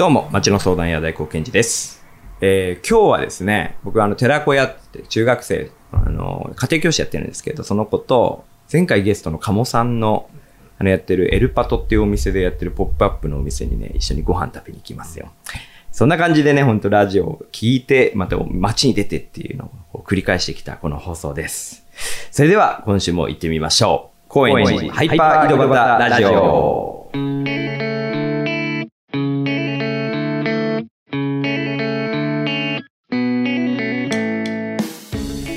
どうも、町の相談屋大高健二です。えー今日はですね、僕はあの、寺子屋って中学生、あの、家庭教師やってるんですけど、その子と、前回ゲストの鴨さんの、あの、やってるエルパトっていうお店でやってるポップアップのお店にね、一緒にご飯食べに行きますよ。そんな感じでね、ほんとラジオを聞いて、また街に出てっていうのを繰り返してきたこの放送です。それでは、今週も行ってみましょう。高円寺ハイパー井戸端ラジオ。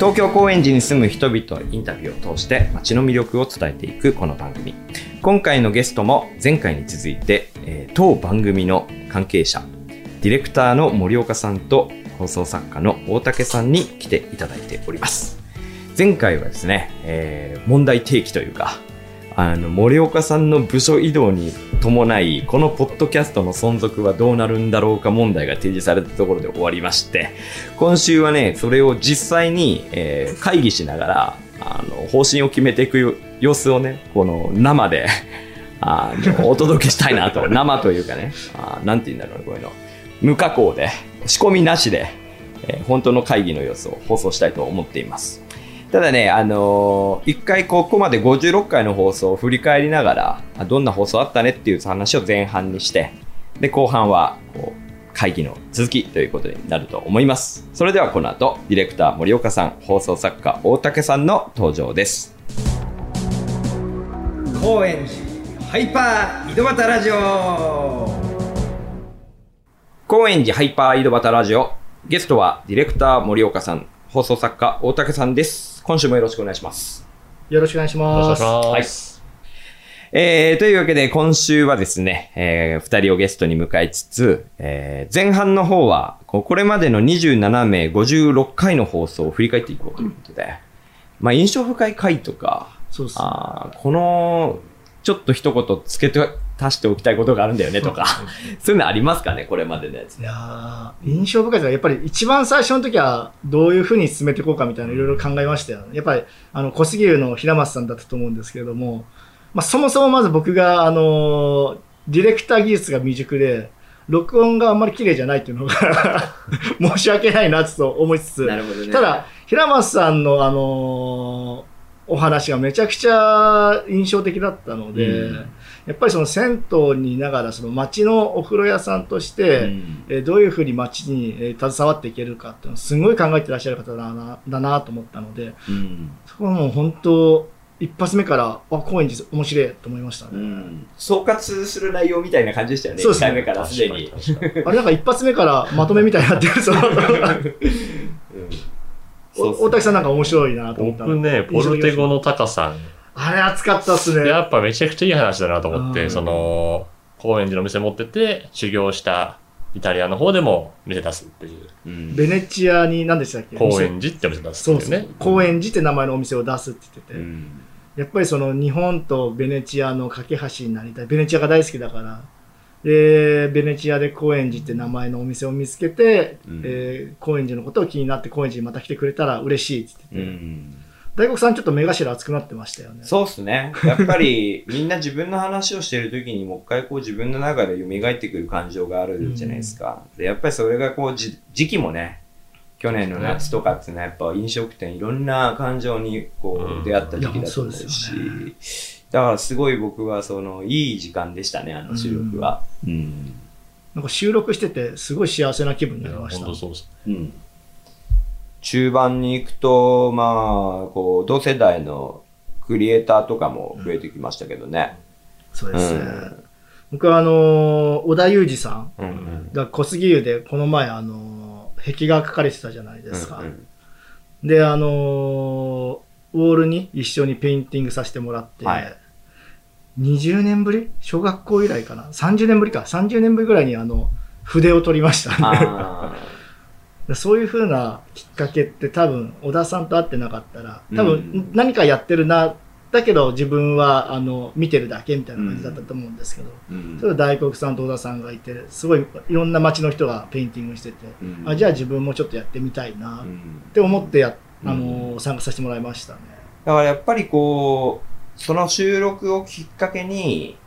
東京高円寺に住む人々のインタビューを通して街の魅力を伝えていくこの番組。今回のゲストも前回に続いて、えー当番組の関係者ディレクターの森岡さんと放送作家の大竹さんに来ていただいております。前回はですね、えー問題提起というかあの森岡さんの部署移動に伴いこのポッドキャストの存続はどうなるんだろうか問題が提示されたところで終わりまして今週はねそれを実際に、えー会議しながらあの方針を決めていく様子をねこの生で あのお届けしたいなと 生というかねあなんて言うんだろうねこういうの。無加工で仕込みなしで、えー本当の会議の様子を放送したいと思っています。ただね、あのー一回ここまで56回の放送を振り返りながら、あどんな放送あったねっていう話を前半にして、で、後半は、こう、会議の続きということになると思います。それではこの後、ディレクター森岡さん、放送作家大竹さんの登場です。高円寺ハイパー井戸端ラジオ高円寺ハイパー井戸端ラジオ。ゲストはディレクター森岡さん、放送作家大竹さんです。今週もよろしくお願いします。よろしくお願いしお願いします。ます。えー、というわけで今週はですね、えー、二人をゲストに迎えつつ、えー、前半の方は、これまでの27名56回の放送を振り返っていこうということで、まあ印象深い回とか、そうですね。あーこの、ちょっと一言つけて、足しておきたいことがあるんだよねとか、そういうのありますかね、これまでのやつい。やー印象深いですが、やっぱり一番最初の時はどういうふうに進めていこうかみたいないろいろ考えましたよね。やっぱり、あの、小杉湯の平松さんだったと思うんですけれども、まあ、そもそもまず僕が、あの、ディレクター技術が未熟で、録音があんまり綺麗じゃないっていうのが 申し訳ないなと思いつつ、ね。ただ、平松さんの、あのーお話がめちゃくちゃ印象的だったので、うん。やっぱりその銭湯にいながら、その町のお風呂屋さんとして、うん。えーどういうふうに町に、えー携わっていけるかっていうのをすごい考えてらっしゃる方だなだなと思ったので、うん。そこはもう本当、一発目から、あ、高円寺面白いと思いましたね。うん。総括する内容みたいな感じでしたよね、1そうですね。回目からすでに。あれなんか一発目からまとめみたいになってるぞ。お 大竹さんなんか面白いなと思った僕ね、ポルテゴのタカさん、あれ熱かったっすね。やっぱめちゃくちゃいい話だなと思っうんて、その、高円寺の店持ってて、修行したイタリアの方でも店出すっていう、うんベネチアに何でしたっけ？高円寺ってお店出すそうそうっていうね。。高円寺って名前のお店を出すって言ってて、うんやっぱりその日本とベネチアの架け橋になりたい。ベネチアが大好きだから。で、ベネチアで高円寺って名前のお店を見つけて、うん。えー高円寺のことを気になって高円寺にまた来てくれたら嬉しいってう言って。て、ん。大黒さんちょっと目頭熱くなってましたよね。そうっすね。やっぱりみんな自分の話をしてる時にもう一回こう自分の中で蘇ってくる感情があるじゃないですか。で、やっぱりそれがこうじ時期もね、去年の夏とかっていうのはやっぱ飲食店いろんな感情にこうん。う出会った時期だと思うし。ですよ、だからすごい僕はそのいい時間でしたね、あの収録は。うん。なんか収録しててすごい幸せな気分になりました。本当そうです。うん。中盤に行くと、まあ、こう、同世代のクリエイターとかも増えてきましたけどね。そうですね。うん僕はあのー小田裕二さんうんうん。が小杉湯でこの前あのー壁画描かれてたじゃないですか。うんうんで、あのーウォールに一緒にペインティングさせてもらって、はい20年ぶり？小学校以来かな ?30 年ぶりか。30年ぶりぐらいにあの、筆を取りましたね。そういう風なきっかけって多分、小田さんと会ってなかったら、多うん分何かやってるな、だけど自分はあの見てるだけみたいな感じだったと思うんですけど、ーうんそれは大黒さんと小田さんがいて、すごいいろんな街の人がペインティングしてて、うんあじゃあ自分もちょっとやってみたいなっうんて思ってや、うんあの参加させてもらいましたね。だからやっぱりこう、その収録をきっかけに、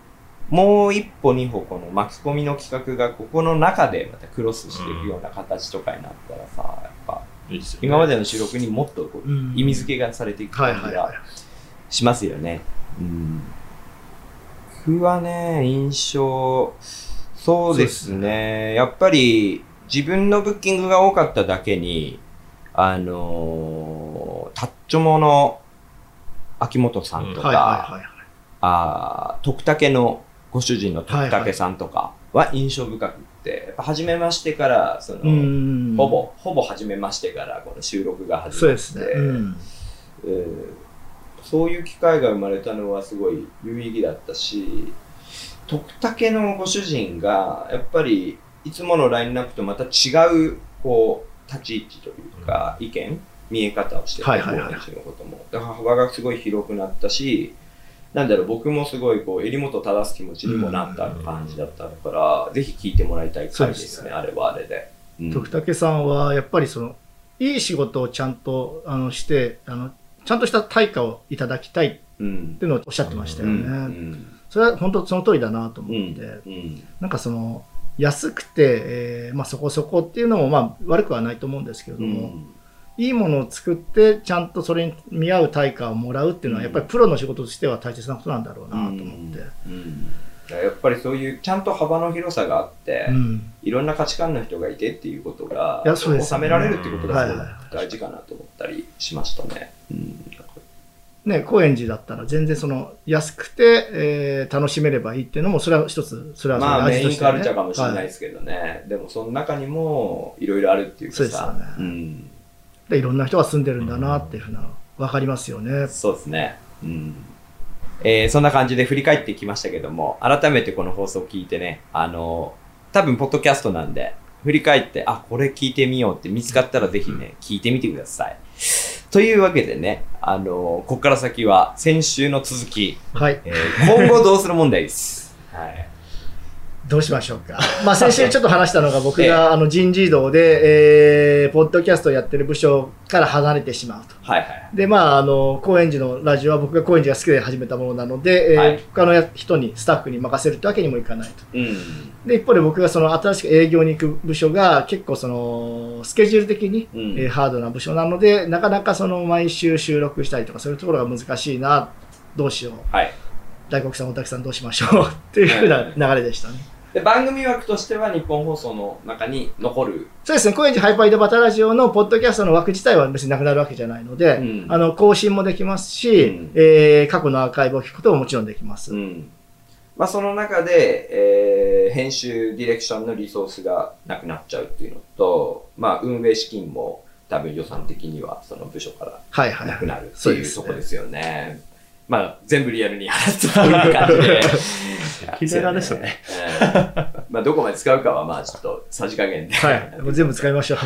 もう一歩二歩この巻き込みの企画がここの中でまたクロスしていくような形とかになったらさ、やっぱ。今までの収録にもっとこううん意味付けがされていく感じが。しますよね。うん。僕はね、印象、そうですね。やっぱり自分のブッキングが多かっただけに、あのータッチョモの秋元さんとか。あー徳武のご主人の徳武さんとかは印象深くって、やっぱ初めましてから、その、うんほ。ぼ、ほぼ初めましてからこの収録が始まって、そうですね。うん。えーそういう機会が生まれたのはすごい有意義だったし、徳武のご主人が、やっぱりいつものラインナップとまた違う、こう、立ち位置というか、意見、見え方をしてて、はいはいのことも。だから幅がすごい広くなったし、なんだろう、僕もすごい、こう、襟元正す気持ちにもなった感じだったから、ぜひ聞いてもらいたい回ですね、あれはあれで。うん。徳武さんはやっぱりそのいい仕事をちゃんとあのしてあのちゃんとした対価をいただきたいっうんていうのをおっしゃってましたようね。ん。それは本当その通りだなとうん思って、うん。なんかその安くて、えーまあ、そこそこっていうのもまあ悪くはないと思うんですけれども、いいものを作ってちゃんとそれに見合う対価をもらうっていうのはうん。やっぱりプロの仕事としては大切なことなんだろうなと思って。うん。だからやっぱりそういうちゃんと幅の広さがあって、うん。いろんな価値観の人がいてっていうことがね。収められるっていうことが大事かなと思ったりしましたね。うん。ね、高円寺だったら全然その安くて、えー楽しめればいいっていうのもそれは一つそれはそれまあメインカルチャーかもしれないはですけどね、でもその中にもいろいろあるっていうかそうですよさね。うん、でいろんな人が住んでるんだなっていうふうな分かりますよね。そうですね。うんえーそんな感じで振り返ってきましたけども、改めてこの放送を聞いてね、あの、多分、ポッドキャストなんで、振り返って、あ、これ聞いてみようって見つかったらぜひね、聞いてみてください。というわけでね、あの、ここから先は先週の続き、はい。えー今後どうする問題です。はい。どうしましょうか。まあ先週ちょっと話したのが僕が あの人事異動で、えー、ポッドキャストをやってる部署から離れてしまうと。はいはい。で、まあ、あの、高円寺のラジオは僕が高円寺が好きで始めたものなので、えーはい他の人に、スタッフに任せるってわけにもいかないと。うん。で、一方で僕がその新しく営業に行く部署が結構その、スケジュール的に、うんえーハードな部署なので、なかなかその毎週収録したりとか、そういうところが難しいな、どうしよう。はい。大黒さん、大竹さんどうしましょうっていうふうな流れでしたね。で、番組枠としては日本放送の中に残る。そうですね、高円寺ハイパー井戸端ラジオのポッドキャストの枠自体は別になくなるわけじゃないので、うんあの更新もできますし、うんえー過去のアーカイブを聞くことももちろんできます。うん。まあ、その中で、えー編集、ディレクションのリソースがなくなっちゃうっていうのと、まあ、運営資金も多分予算的にはその部署から。なくなるっていうとこですよね。まあ、全部リアルに話すという感じで。キレラですね。うんまあ、どこまで使うかは、まあ、ちょっと、さじ加減で。はい。もう全部使いましょう。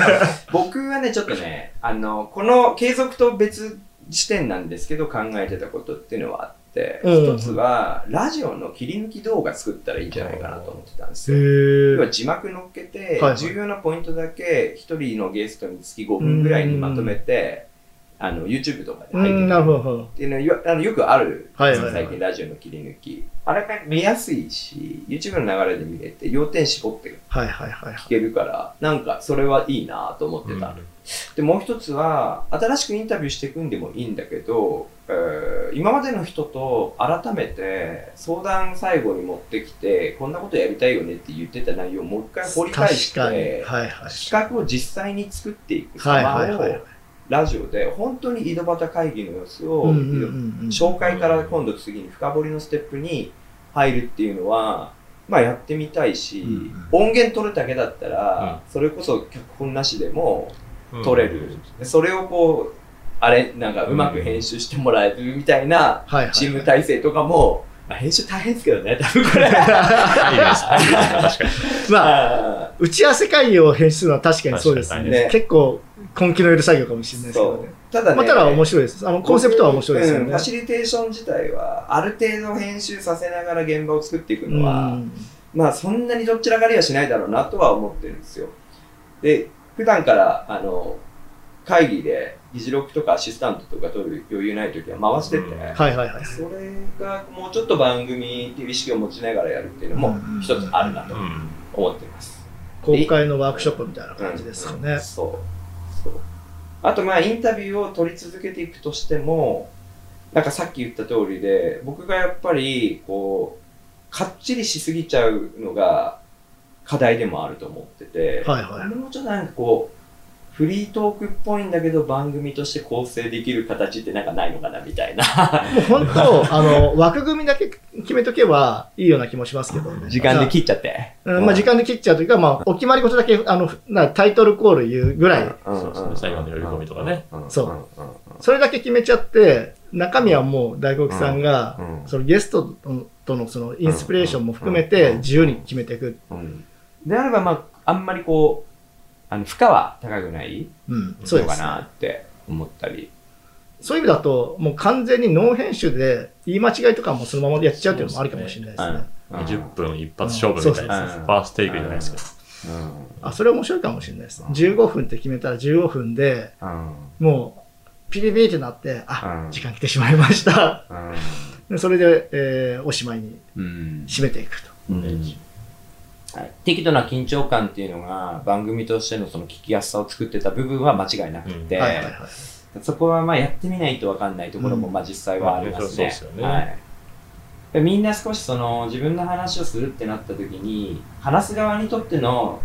僕はね、ちょっとね、あの、この継続と別視点なんですけど、考えてたことっていうのはあって、うん一つは、ラジオの切り抜き動画作ったらいいんじゃないかなと思ってたんですへよ。要はー字幕乗っけて、はいはい重要なポイントだけ一人のゲストにつき5分ぐらいにまとめて、あの YouTube とかでう入ってん、なるほど。っていうのよあのよくある、はいはいはい最近ラジオの切り抜き。あれが見やすいし、YouTube の流れで見れて、要点絞ってはいはいはい。聞けるから、なんかそれはいいなと思ってた。で、もう一つは、新しくインタビューしていくんでもいいんだけど、えー今までの人と改めて相談最後に持ってきて、こんなことやりたいよねって言ってた内容をもう一回掘り返して。はいはい。企画を実際に作っていくはい様をはいはい。ラジオで本当に井戸端会議の様子を、紹介から今度次に深掘りのステップに入るっていうのは、まあやってみたいし、うん音源取るだけだったら、それこそ脚本なしでも撮れる。それをこう、あれ、なんかうまく編集してもらえるみたいな。チーム体制とかも、まあ、編集大変ですけどね、多分これ。まあ、あ打ち合わせ会議を編集するのは確かにそうですね。ね結構根気のいる作業かもしれないですけどね。。ただね、まあ、ただ面白いです。あの、コンセプトは面白いですよねうんファ。シリテーション自体は、ある程度編集させながら現場を作っていくうのは、んまあそんなにどっちらかりはしないだろうなとは思ってるんですよ。で、普段から、あの、会議で議事録とかアシスタントとか取る余裕ない時は回してて、うんはいはいはい。それがもうちょっと番組っていう意識を持ちながらやるっていうのも一つあるなとうん。思ってます。公開のワークショップみたいな感じですよね。そう。そう。あとまあインタビューを取り続けていくとしても、なんかさっき言った通りで、僕がやっぱりこう、かっちりしすぎちゃうのが課題でもあると思ってて、はいはいもうちょっとなんかこう、フリートークっぽいんだけど番組として構成できる形ってなんかないのかなみたいな。もう本当、あの、枠組みだけ決めとけばいいような気もしますけどね。時間で切っちゃって。うんまあ時間で切っちゃうというか、まあ、お決まり事だけ、あの、なタイトルコール言うぐらい、そうですね最後の呼び込みとかね。そううんうんうんそれだけ決めちゃって、中身はもう大黒さんが、うんそのゲストとのそのインスピレーションも含めて自由に決めていく。うんであれば、まあ、あんまりこう、あの負荷は高くないうん、そうですのか。なって思ったり。そういう意味だと、もう完全にノー編集で言い間違いとかもそのままやっちゃうっていうのもありかもしれないですね。うん20分一発勝負みたいなうんそうそうそうファーストテイクじゃないですけど。うんあ、それ面白いかもしれないです。15分って決めたら15分でうんもうピリピリってなって、あう、ん時間来てしまいました。うんでそれで、えーおしまいにうん締めていくと。適度な緊張感っていうのが番組としてのその聞きやすさを作ってた部分は間違いなくて。そこはまあやってみないと分かんないところもうん。まあ実際はありますね。はい。でみんな少しその自分の話をするってなった時に話す側にとっての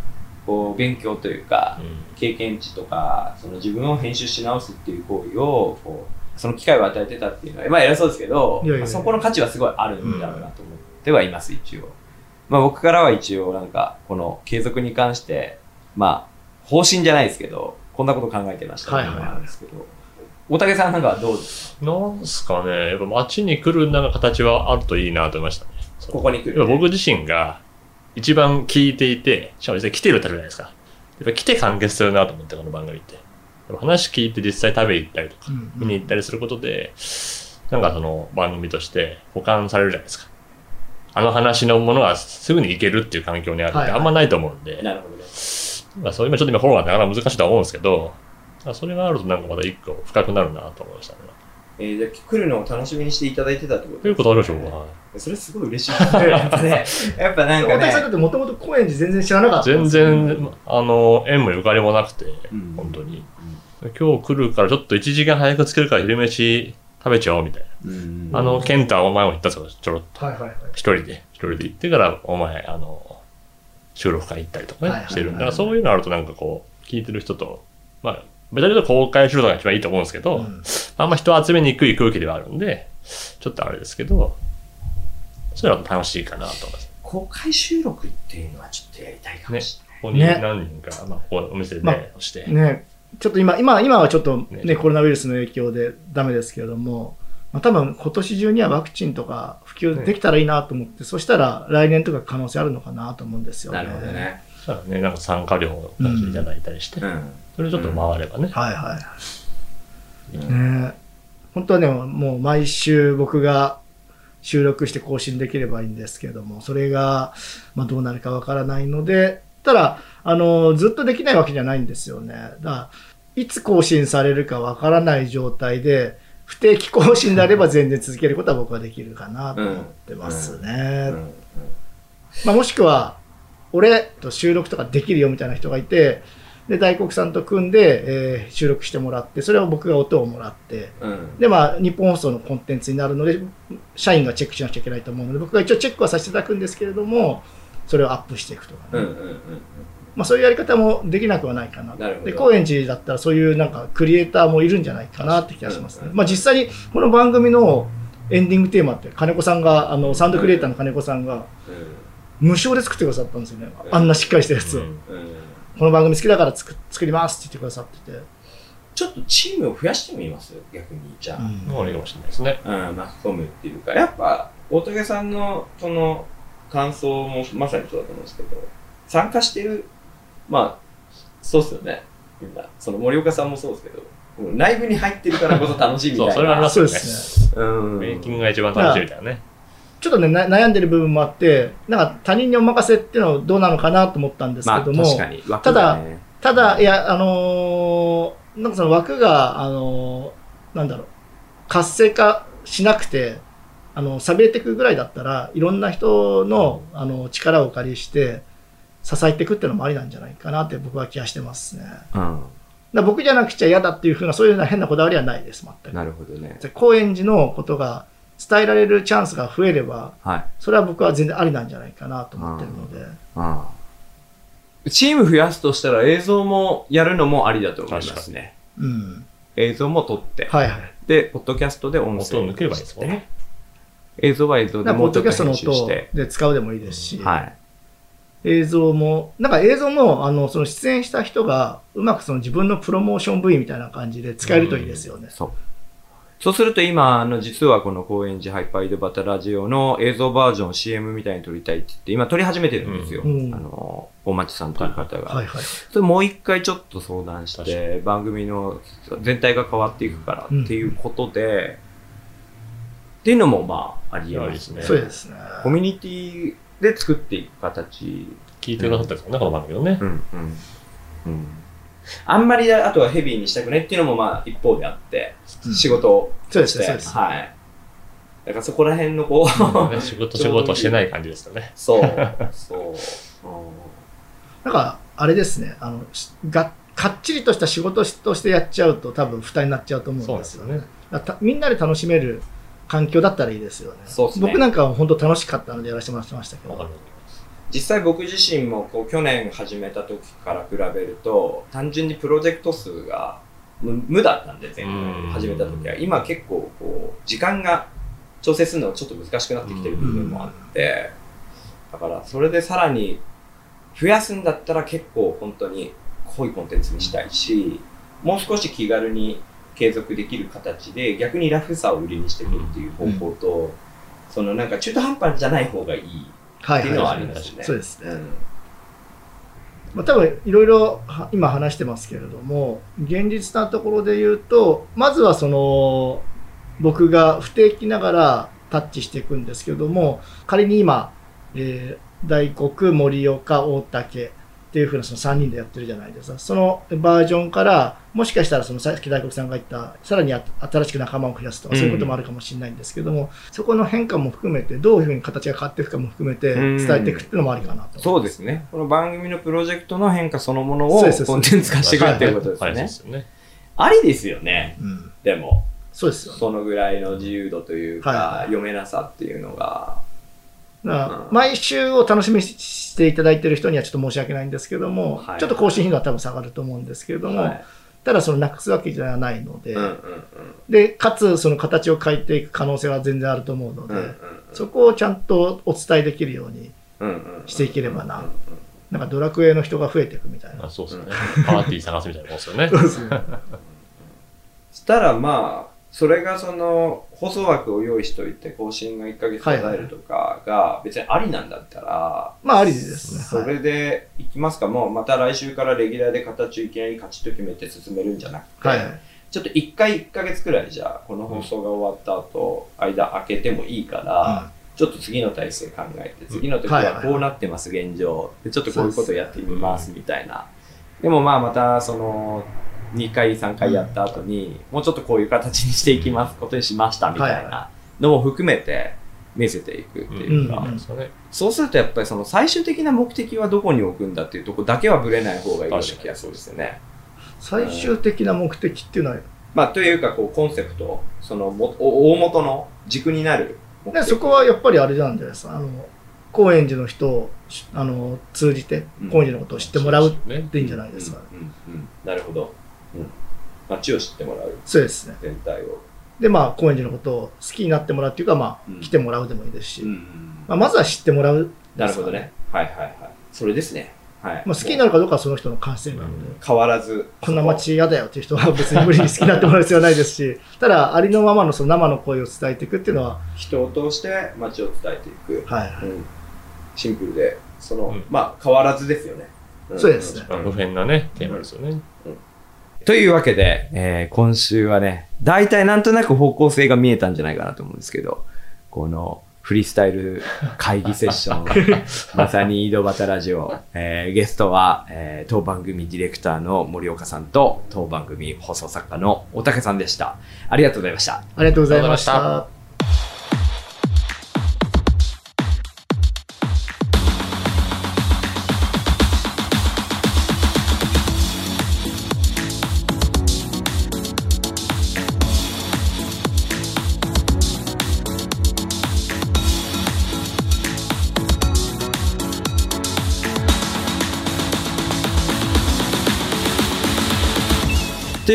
こう勉強というか経験値とかその自分を編集し直すっていう行為をこうその機会を与えてたっていうのはまあ偉そうですけどそこの価値はすごいあるんだろうなと思ってはいます一応。まあ僕からは一応なんかこの継続に関してまあ方針じゃないですけどこんなこと考えてましたっていうのもあるんですけど、大竹さんなんかどうですか？なんすかね、やっぱ街に来るなんか形はあるといいなと思いましたね。ここに来る、やっぱ僕自身が一番聞いていて、しかも実際来てるってあるじゃないですか。やっぱ来て完結するなと思って、この番組って。話聞いて実際食べ行ったりとか、うん見に行ったりすることで、なんかその番組として保管されるじゃないですか。あの話のものがすぐに行けるっていう環境にあるってはいはいあんまないと思うんで、なるほどね。まあそういう今ちょっと今コロナでなかなか難しいとは思うんですけど、まあそれがあるとなんかまた一個深くなるなと思いましたね。えー、じゃあ来るのを楽しみにしていただいてたってことということあるでしょうか。それすごい嬉しいですね。やっぱね、やっぱなんか大竹さんってもともと高円寺全然知らなかったん全ですよ然、あの、縁もゆかりもなくて、うん本当に。今日来るからちょっと1時間早く着けるから昼飯食べちゃおうみたいうんな。あの、ケンタお前も言ったんですけど、ちょろっと。はいはいはい。一人で、一人で行ってから、お前、あの、収録会行ったりとかね、はいはいはい。してるんだ。から、そういうのあるとなんかこう、聞いてる人と、まあ、ベタベタ公開するのが一番いいと思うんですけど、うん。あんま人を集めにくい空気ではあるんで、ちょっとあれですけど、そういうのは楽しいかなと思います。公開収録っていうのはちょっとやりたいかもしここにね。何人か、まあ、こお店でまあね、して、ね、ちょっと今、今、今はちょっとね、ねコロナウイルスの影響でダメですけれども、まあ、多分今年中にはワクチンとか普及できたらいいなと思って、そしたら来年とか可能性あるのかなと思うんですよれね。なるほど。ね。そしたらね、なんか参加料をいただいたりして、うん。それちょっと回ればね。はいはい。うんね本当はね、もう毎週僕が収録して更新できればいいんですけれども、それが、まあ、どうなるかわからないので、ただ、あの、ずっとできないわけじゃないんですよね。だから、いつ更新されるかわからない状態で、不定期更新であれば全然続けることは僕はできるかなと思ってますね。うん。まあ、もしくは、俺と収録とかできるよみたいな人がいて、で、大黒さんと組んで、えー収録してもらって、それを僕が音をもらって、うん。で、まあ、日本放送のコンテンツになるので、社員がチェックしなきゃいけないと思うので、僕が一応チェックはさせていただくんですけれども、それをアップしていくとかね、うんうんうんまあ、そういうやり方もできなくはないかな。で、高円寺だったらそういうなんかクリエイターもいるんじゃないかなって気がしますね。うんまあ、実際にこの番組のエンディングテーマって金子さんが、あの、サウンドクリエイターの金子さんが無償で作ってくださったんですよね。うんあんなしっかりしたやつを。うんうんうんこの番組好きだから作作りますって言ってくださってて。ちょっとチームを増やしてみます？逆に。じゃあ。もういいかもしれないですね。うん、巻き込むっていうか、やっぱ、大竹さんのその感想もまさにそうだと思うんですけど、参加してる、まあ、そうっすよね。みんな。その森岡さんもそうですけど、ライブに入ってるからこそ楽しいみたいな。そうそれはありますそうですね。うん。メイキングが一番楽しいみたいなね。ちょっとね、な悩んでる部分もあって、なんか他人にお任せっていうのはどうなのかなと思ったんですまあ、けども、確かに。枠がね、ただ、いや、あのーなんかその枠が、あの、なんだろう、活性化しなくて、あの、錆びれていくぐらいだったら、いろんな人の、あの、力をお借りして、支えていくっていうのもありなんじゃないかなって僕は気がしてますね。うん。ら僕じゃなくちゃ嫌だっていうふうな、そういうような変なこだわりはないです、全く。なるほどね。で高円寺のことが伝えられるチャンスが増えれば、はい。それは僕は全然ありなんじゃないかなと思ってるので。うん。チーム増やすとしたら映像もやるのもありだと思いますね。うん。映像も撮って。はいはい。で、ポッドキャストで音声音を抜ければいいですもんね。映像は映像でもうちょっとドキャストの編集音して。で使うでもいいですし、はい。映像も、なんか映像も、あの、その出演した人が、うまくその自分のプロモーション部位みたいな感じで使えるといいですよね。そう。そうすると今、あの、実はこの高円寺ハイパーイドバタラジオの映像バージョン CM みたいに撮りたいって言って、今撮り始めてるんですよ。うんあの、大町さんという方が。はいはい。それもう一回ちょっと相談して、番組の全体が変わっていくからっていうことで、っていうのもまあ、ありえますね。そうですね。コミュニティで作っていく形。聞いてくださったんですかね、この番組をねう。ん、うん。うん。あんまりあとはヘビーにしたくないっていうのもまあ一方であって、うん仕事をそうですね、して、そうです。はい。だからそこら辺のこう、ね仕事仕事してない感じですよね。そう、そう。うんなんか、あれですね、あの、しがかっちりとした仕事としてやっちゃうと多分負担になっちゃうと思うんですよね。そうですよね。だからたみんなで楽しめる環境だったらいいですよね。そうっすね僕なんかは本当楽しかったのでやらせてもらってましたけど。実際僕自身もこう去年始めた時から比べると単純にプロジェクト数が無無だったんで前うん回始めた時は今結構こう時間が調整するのがちょっと難しくなってきてる部分もあってだからそれでさらに増やすんだったら結構本当に濃いコンテンツにしたいしもう少し気軽に継続できる形で逆にラフさを売りにしていくっていう方向と、そのなんか中途半端じゃない方がいいはいっていうのはあはい。りますね。そうですね。うんまあ、多分いろいろは今話してますけれども現実なところで言うとまずはその僕が不定期ながらタッチしていくんですけれども仮に今、えー大黒盛岡大竹っていうふうなその3人でやってるじゃないですか。そのバージョンからもしかしたらそのさっき大黒さんが言ったさらにあ新しく仲間を増やすとかそういうこともあるかもしれないんですけども、そこの変化も含めてどういうふうに形が変わっていくかも含めて伝えていくっていうのもありかなとそうですね。この番組のプロジェクトの変化そのものをコンテンツ化していくっていうことですね。ね。ありですよね。うん、でも、そうですよね。そのぐらいの自由度というか、はい。読めなさっていうのが。だからうん。毎週を楽しみにしていただいている人にはちょっと申し訳ないんですけども、はい。ちょっと更新頻度は多分下がると思うんですけれども、はい。ただそのなくすわけじゃないので、うんうんうん。でかつその形を変えていく可能性は全然あると思うので、うんうんそこをちゃんとお伝えできるようにうんうんしていければな。うんうん。なんかドラクエの人が増えていくみたいな。あ。そうですね。パーティー探すみたいなもんですよね。そうですね。そ したらまあ、それがその放送枠を用意しといて更新が1ヶ月途絶えるとかが別にありなんだったら、まあありですね。そはい。れでいきますか、もうまた来週からレギュラーで形をいきなりカチッと決めて進めるんじゃなくて、はいちょっと1回1ヶ月くらいじゃあこの放送が終わった後、間空けてもいいから、ちょっと次の体制考えて、次の時はこうなってます、現状。で、ちょっとこういうことやってみます、みたいな。でもまあまた、その、2回、3回やった後に、もうちょっとこういう形にしていきます、ことにしました、みたいはいなのも含めて見せていくっていうか。そうするとやっぱりその最終的な目的はどこに置くんだっていうとこだけはぶれない方がいいような気がするんですよね。最終的な目的っていうのは、まあ、というか、こう、コンセプト、そのも、お大元の軸になる。でそこはやっぱりあれなんじゃないですか。あの高円寺の人をあの通じてうん高円寺のことを知ってもらうっていいんじゃないですか。うんうんうんなるほど。うん。街を知ってもらう、そうですね。全体を。で、まあ、高円寺のことを好きになってもらうっていうか、まうんあ、来てもらうでもいいですし、うんまあ、まずは知ってもらう。なるほどね。はいはいはい。それですね。はい。まあ、好きになるかどうかはその人の感性なので、変わらず。こんな街嫌だよっていう人は別に無理に好きになってもらう必要はないですし、ただ、ありのままのその生の声を伝えていくっていうのは、人を通して街を伝えていく。はい。うん。シンプルで、その、うんまあ、変わらずですよね。んそうですねまあ普遍なね、テーマですよね。というわけで、えー今週はね、大体なんとなく方向性が見えたんじゃないかなと思うんですけど、この、フリースタイル会議セッション、まさに井戸端ラジオ、えーゲストは、えー当番組ディレクターの森岡さんと、当番組放送作家の大竹さんでした。ありがとうございました。ありがとうございました。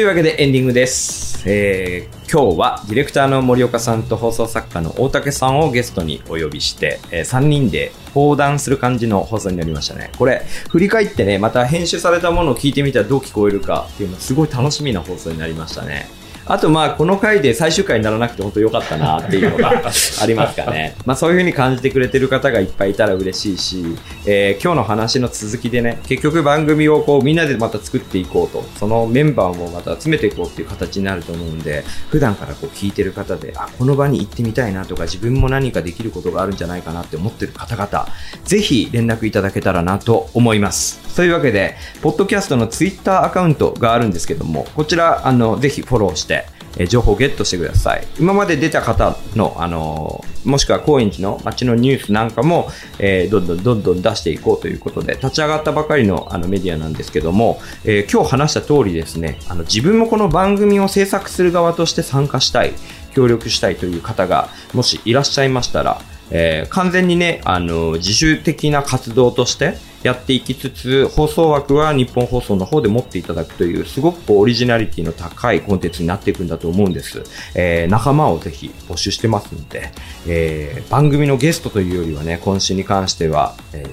いうわけでエンディングです。えー今日はディレクターの森岡さんと放送作家の大竹さんをゲストにお呼びして、え3人で放談する感じの放送になりましたね。これ、振り返ってね、また編集されたものを聞いてみたらどう聞こえるかっていうのすごい楽しみな放送になりましたね。あとまあこの回で最終回にならなくて本当良かったなっていうのがありますかね。まあそういう風に感じてくれてる方がいっぱいいたら嬉しいし、えー今日の話の続きでね、結局番組をこうみんなでまた作っていこうと、そのメンバーもまた集めていこうっていう形になると思うんで、普段からこう聞いてる方で、あ、この場に行ってみたいなとか自分も何かできることがあるんじゃないかなって思ってる方々、ぜひ連絡いただけたらなと思います。というわけで、ポッドキャストのツイッターアカウントがあるんですけども、こちら、あの、ぜひフォローして、え情報をゲットしてください。今まで出た方の、あのもしくは高円寺の街のニュースなんかも、えーどんどんどんどん出していこうということで、立ち上がったばかりのあのメディアなんですけども、えー今日話した通りですね、あの自分もこの番組を制作する側として参加したい、協力したいという方が、もしいらっしゃいましたら、えー完全にね、あの、自主的な活動としてやっていきつつ、放送枠は日本放送の方で持っていただくという、すごくオリジナリティの高いコンテンツになっていくんだと思うんです。えー仲間をぜひ募集してますので、えー番組のゲストというよりはね、今週に関しては、え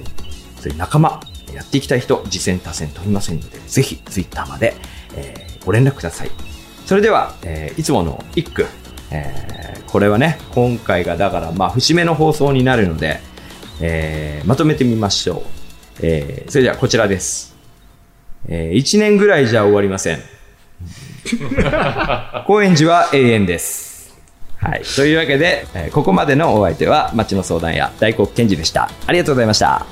ー仲間、やっていきたい人、次戦多戦問いませんので、ぜひツイッターまで、えーご連絡ください。それでは、えーいつもの一句、えーこれはね、今回がだから、まあ、節目の放送になるので、えーまとめてみましょう。えーそれではこちらです。え1年ぐらいじゃ終わりません。高円寺は永遠です。はい。というわけで、えーここまでのお相手は、町の相談屋、大黒賢治でした。ありがとうございました。